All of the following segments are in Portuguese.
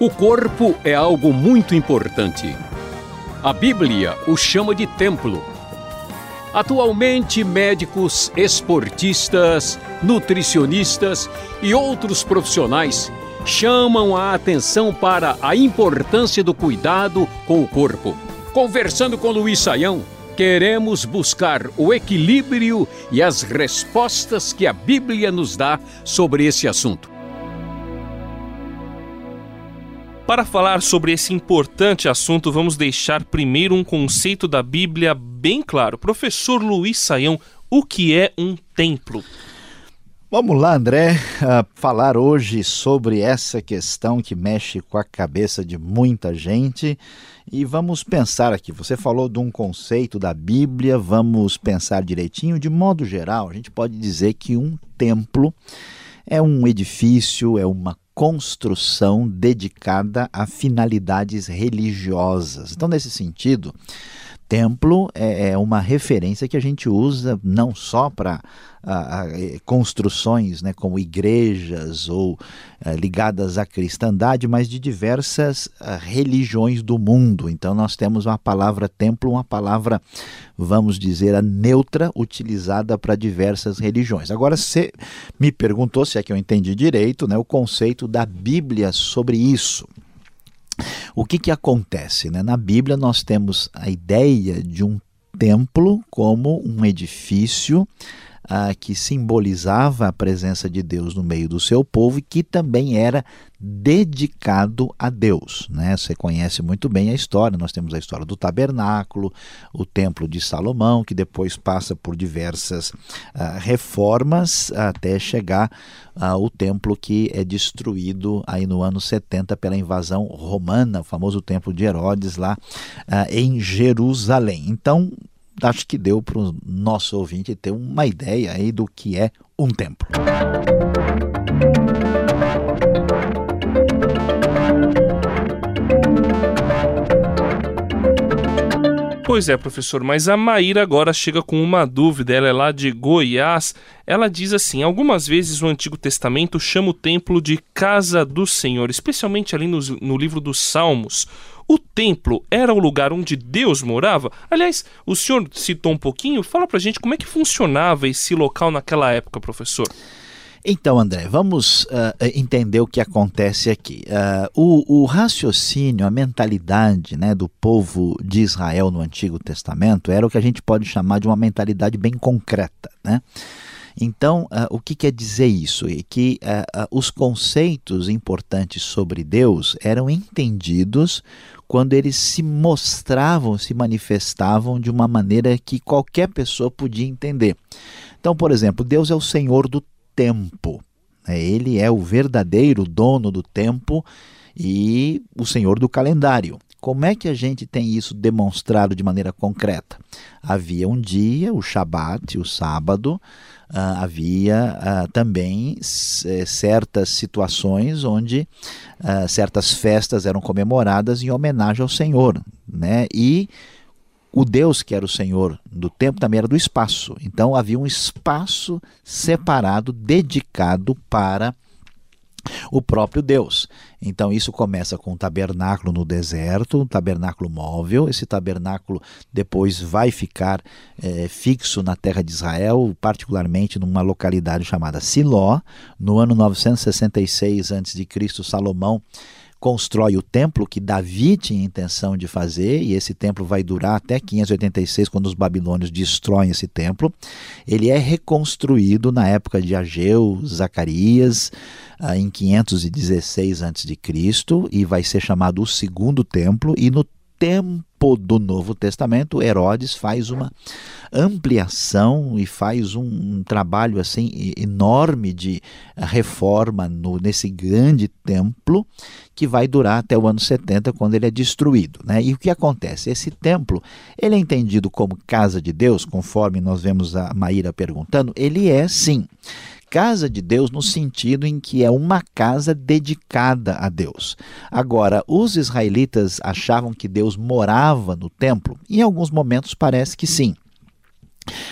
O corpo é algo muito importante. A Bíblia o chama de templo. Atualmente, médicos, esportistas, nutricionistas e outros profissionais chamam a atenção para a importância do cuidado com o corpo. Conversando com Luiz Saião, queremos buscar o equilíbrio e as respostas que a Bíblia nos dá sobre esse assunto. Para falar sobre esse importante assunto, vamos deixar primeiro um conceito da Bíblia bem claro. Professor Luiz Saião, o que é um templo? Vamos lá, André, falar hoje sobre essa questão que mexe com a cabeça de muita gente e vamos pensar aqui. Você falou de um conceito da Bíblia, vamos pensar direitinho. De modo geral, a gente pode dizer que um templo é um edifício, é uma construção dedicada a finalidades religiosas. Então, nesse sentido, templo é, é uma referência que a gente usa não só para construções né, como igrejas ou eh, ligadas à cristandade, mas de diversas ah, religiões do mundo. Então nós temos uma palavra templo, uma palavra, vamos dizer, a neutra, utilizada para diversas religiões. Agora, você me perguntou, se é que eu entendi direito, né, o conceito da Bíblia sobre isso. O que, que acontece? Né? Na Bíblia, nós temos a ideia de um templo como um edifício ah, que simbolizava a presença de Deus no meio do seu povo e que também era dedicado a Deus. Né? Você conhece muito bem a história, nós temos a história do tabernáculo, o templo de Salomão, que depois passa por diversas ah, reformas até chegar ao templo que é destruído aí no ano 70 pela invasão romana, o famoso templo de Herodes lá ah, em Jerusalém. Então, acho que deu para o nosso ouvinte ter uma ideia aí do que é um templo. Pois é, professor, mas a Maíra agora chega com uma dúvida. Ela é lá de Goiás. Ela diz assim: algumas vezes o Antigo Testamento chama o templo de casa do Senhor, especialmente ali no, no livro dos Salmos. O templo era o lugar onde Deus morava? Aliás, o senhor citou um pouquinho. Fala pra gente como é que funcionava esse local naquela época, professor. Então, André, vamos uh, entender o que acontece aqui. Uh, o, o, raciocínio, a mentalidade né, do povo de Israel no Antigo Testamento era o que a gente pode chamar de uma mentalidade bem concreta. Né? Então, uh, o que quer dizer isso? É que os conceitos importantes sobre Deus eram entendidos quando eles se mostravam, se manifestavam de uma maneira que qualquer pessoa podia entender. Então, por exemplo, Deus é o Senhor do tempo. Né? Ele é o verdadeiro dono do tempo e o senhor do calendário. Como é que a gente tem isso demonstrado de maneira concreta? Havia um dia, o Shabat, o sábado, uh, havia uh, também eh, certas situações onde uh, certas festas eram comemoradas em homenagem ao Senhor. Né? E o Deus que era o Senhor do tempo também era do espaço. Então havia um espaço separado, dedicado para o próprio Deus. Então isso começa com um tabernáculo no deserto, um tabernáculo móvel. Esse tabernáculo depois vai ficar é, fixo na terra de Israel, particularmente numa localidade chamada Siló. No ano 966 a.C., Salomão constrói o templo que Davi tinha intenção de fazer, e esse templo vai durar até 586, quando os babilônios destroem esse templo. Ele é reconstruído na época de Ageu, Zacarias, ah, em 516 a.C., e vai ser chamado o segundo templo, e no tempo do Novo Testamento, Herodes faz uma ampliação e faz um, um trabalho assim enorme de reforma no, nesse grande templo que vai durar até o ano 70 quando ele é destruído, né? E o que acontece? Esse templo, ele é entendido como casa de Deus, conforme nós vemos a Maíra perguntando, ele é sim casa de Deus no sentido em que é uma casa dedicada a Deus. Agora, os israelitas achavam que Deus morava no templo? Em alguns momentos parece que sim.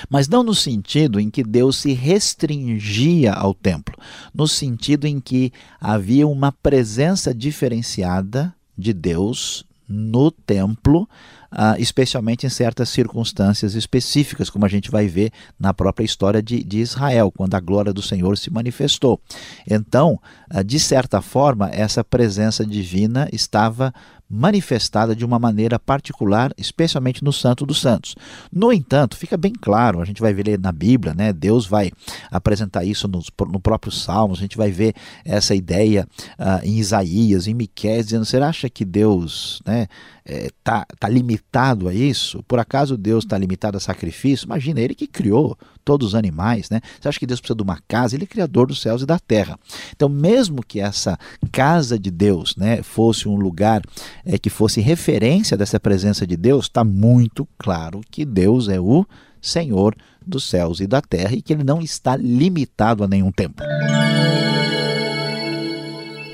Mas não no sentido em que Deus se restringia ao templo, no sentido em que havia uma presença diferenciada de Deus no templo, uh, especialmente em certas circunstâncias específicas, como a gente vai ver na própria história de, de Israel, quando a glória do Senhor se manifestou. Então, uh, de certa forma, essa presença divina estava manifestada de uma maneira particular, especialmente no Santo dos Santos. No entanto, fica bem claro, a gente vai ver na Bíblia, né? Deus vai apresentar isso no, no próprio Salmos, a gente vai ver essa ideia uh, em Isaías, em Miqués, dizendo, acha que Deus né, é, tá, tá limitado a isso? Por acaso Deus está limitado a sacrifício? Imagina, ele que criou todos os animais, né? Você acha que Deus precisa de uma casa? Ele é criador dos céus e da terra. Então, mesmo que essa casa de Deus, né, fosse um lugar é, que fosse referência dessa presença de Deus, está muito claro que Deus é o Senhor dos céus e da terra e que ele não está limitado a nenhum templo.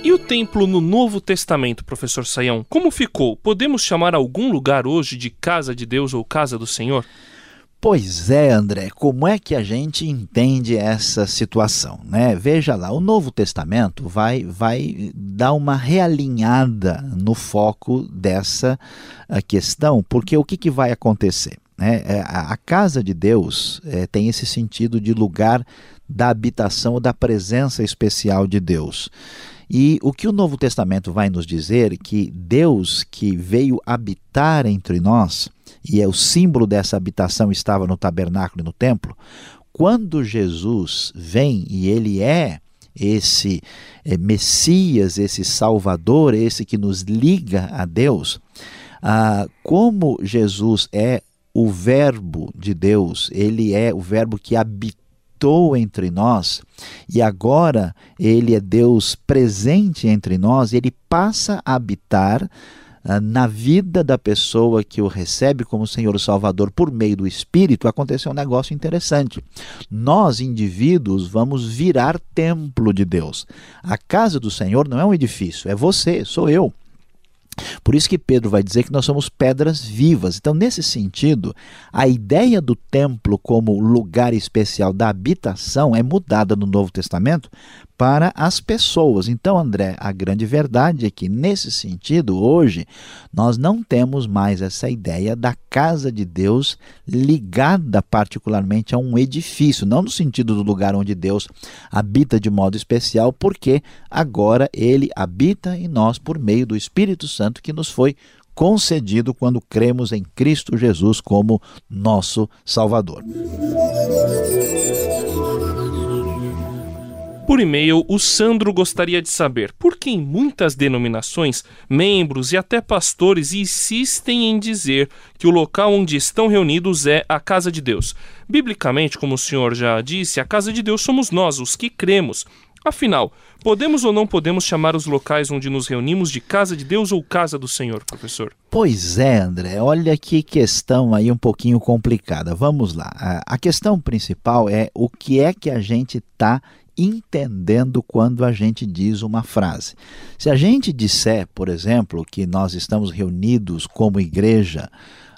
E o templo no Novo Testamento, professor Saião, como ficou? Podemos chamar algum lugar hoje de casa de Deus ou casa do Senhor? Pois é, André, como é que a gente entende essa situação? Né? Veja lá, o Novo Testamento vai, vai dar uma realinhada no foco dessa ah, questão, porque o que, que vai acontecer? Né? É, a casa de Deus é, tem esse sentido de lugar da habitação ou da presença especial de Deus. E o que o Novo Testamento vai nos dizer que Deus que veio habitar entre nós, e é o símbolo dessa habitação estava no tabernáculo e no templo, quando Jesus vem e ele é esse é, Messias, esse Salvador, esse que nos liga a Deus, ah, como Jesus é o Verbo de Deus, ele é o Verbo que habita habitou entre nós e agora ele é Deus presente entre nós, ele passa a habitar uh, na vida da pessoa que o recebe como Senhor Salvador por meio do Espírito, aconteceu um negócio interessante. Nós, indivíduos, vamos virar templo de Deus. A casa do Senhor não é um edifício, é você, sou eu. Por isso que Pedro vai dizer que nós somos pedras vivas. Então, nesse sentido, a ideia do templo como lugar especial da habitação é mudada no Novo Testamento para as pessoas. Então, André, a grande verdade é que, nesse sentido, hoje, nós não temos mais essa ideia da casa de Deus ligada particularmente a um edifício, não no sentido do lugar onde Deus habita de modo especial, porque agora ele habita em nós por meio do Espírito Santo que nos foi concedido quando cremos em Cristo Jesus como nosso Salvador. Por e-mail, o Sandro gostaria de saber por que em muitas denominações, membros e até pastores insistem em dizer que o local onde estão reunidos é a casa de Deus. Biblicamente, como o senhor já disse, a casa de Deus somos nós, os que cremos. Afinal, podemos ou não podemos chamar os locais onde nos reunimos de casa de Deus ou casa do Senhor, professor? Pois é, André. Olha que questão aí um pouquinho complicada. Vamos lá. A questão principal é o que é que a gente está entendendo quando a gente diz uma frase. Se a gente disser, por exemplo, que nós estamos reunidos como igreja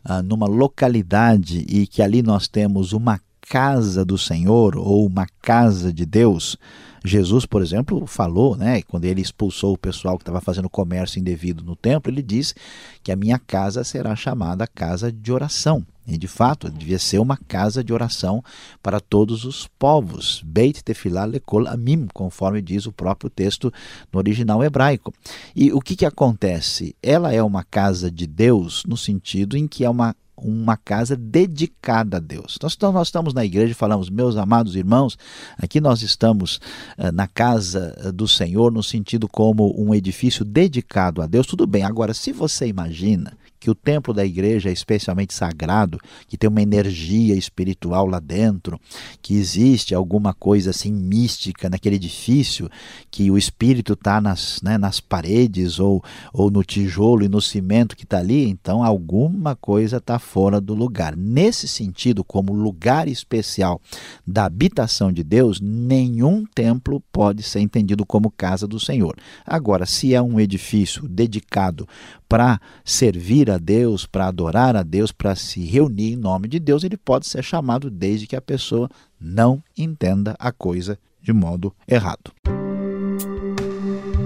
ah, numa localidade e que ali nós temos uma casa do Senhor ou uma casa de Deus, Jesus, por exemplo, falou, né, quando ele expulsou o pessoal que estava fazendo comércio indevido no templo, ele disse que a minha casa será chamada casa de oração. E de fato, devia ser uma casa de oração para todos os povos. Beit Tefillah Lekol Amim, conforme diz o próprio texto no original hebraico. E o que, que acontece? Ela é uma casa de Deus no sentido em que é uma uma casa dedicada a Deus. Então, nós estamos na igreja e falamos, meus amados irmãos, aqui nós estamos uh, na casa eh, do Senhor no sentido como um edifício dedicado a Deus. Tudo bem, agora, se você imagina que o templo da igreja é especialmente sagrado, que tem uma energia espiritual lá dentro, que existe alguma coisa assim mística naquele edifício, que o espírito está nas, né, nas paredes ou, ou no tijolo e no cimento que está ali, então alguma coisa está fora do lugar. Nesse sentido, como lugar especial da habitação de Deus, nenhum templo pode ser entendido como casa do Senhor. Agora, se é um edifício dedicado para servir a a Deus, para adorar a Deus, para se reunir em nome de Deus, ele pode ser chamado desde que a pessoa não entenda a coisa de modo errado.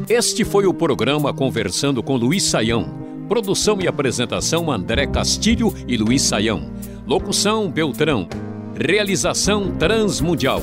Este foi o programa Conversando com Luiz Saião. Produção e apresentação André Castilho e Luiz Saião. Locução Beltrão. Realização Transmundial.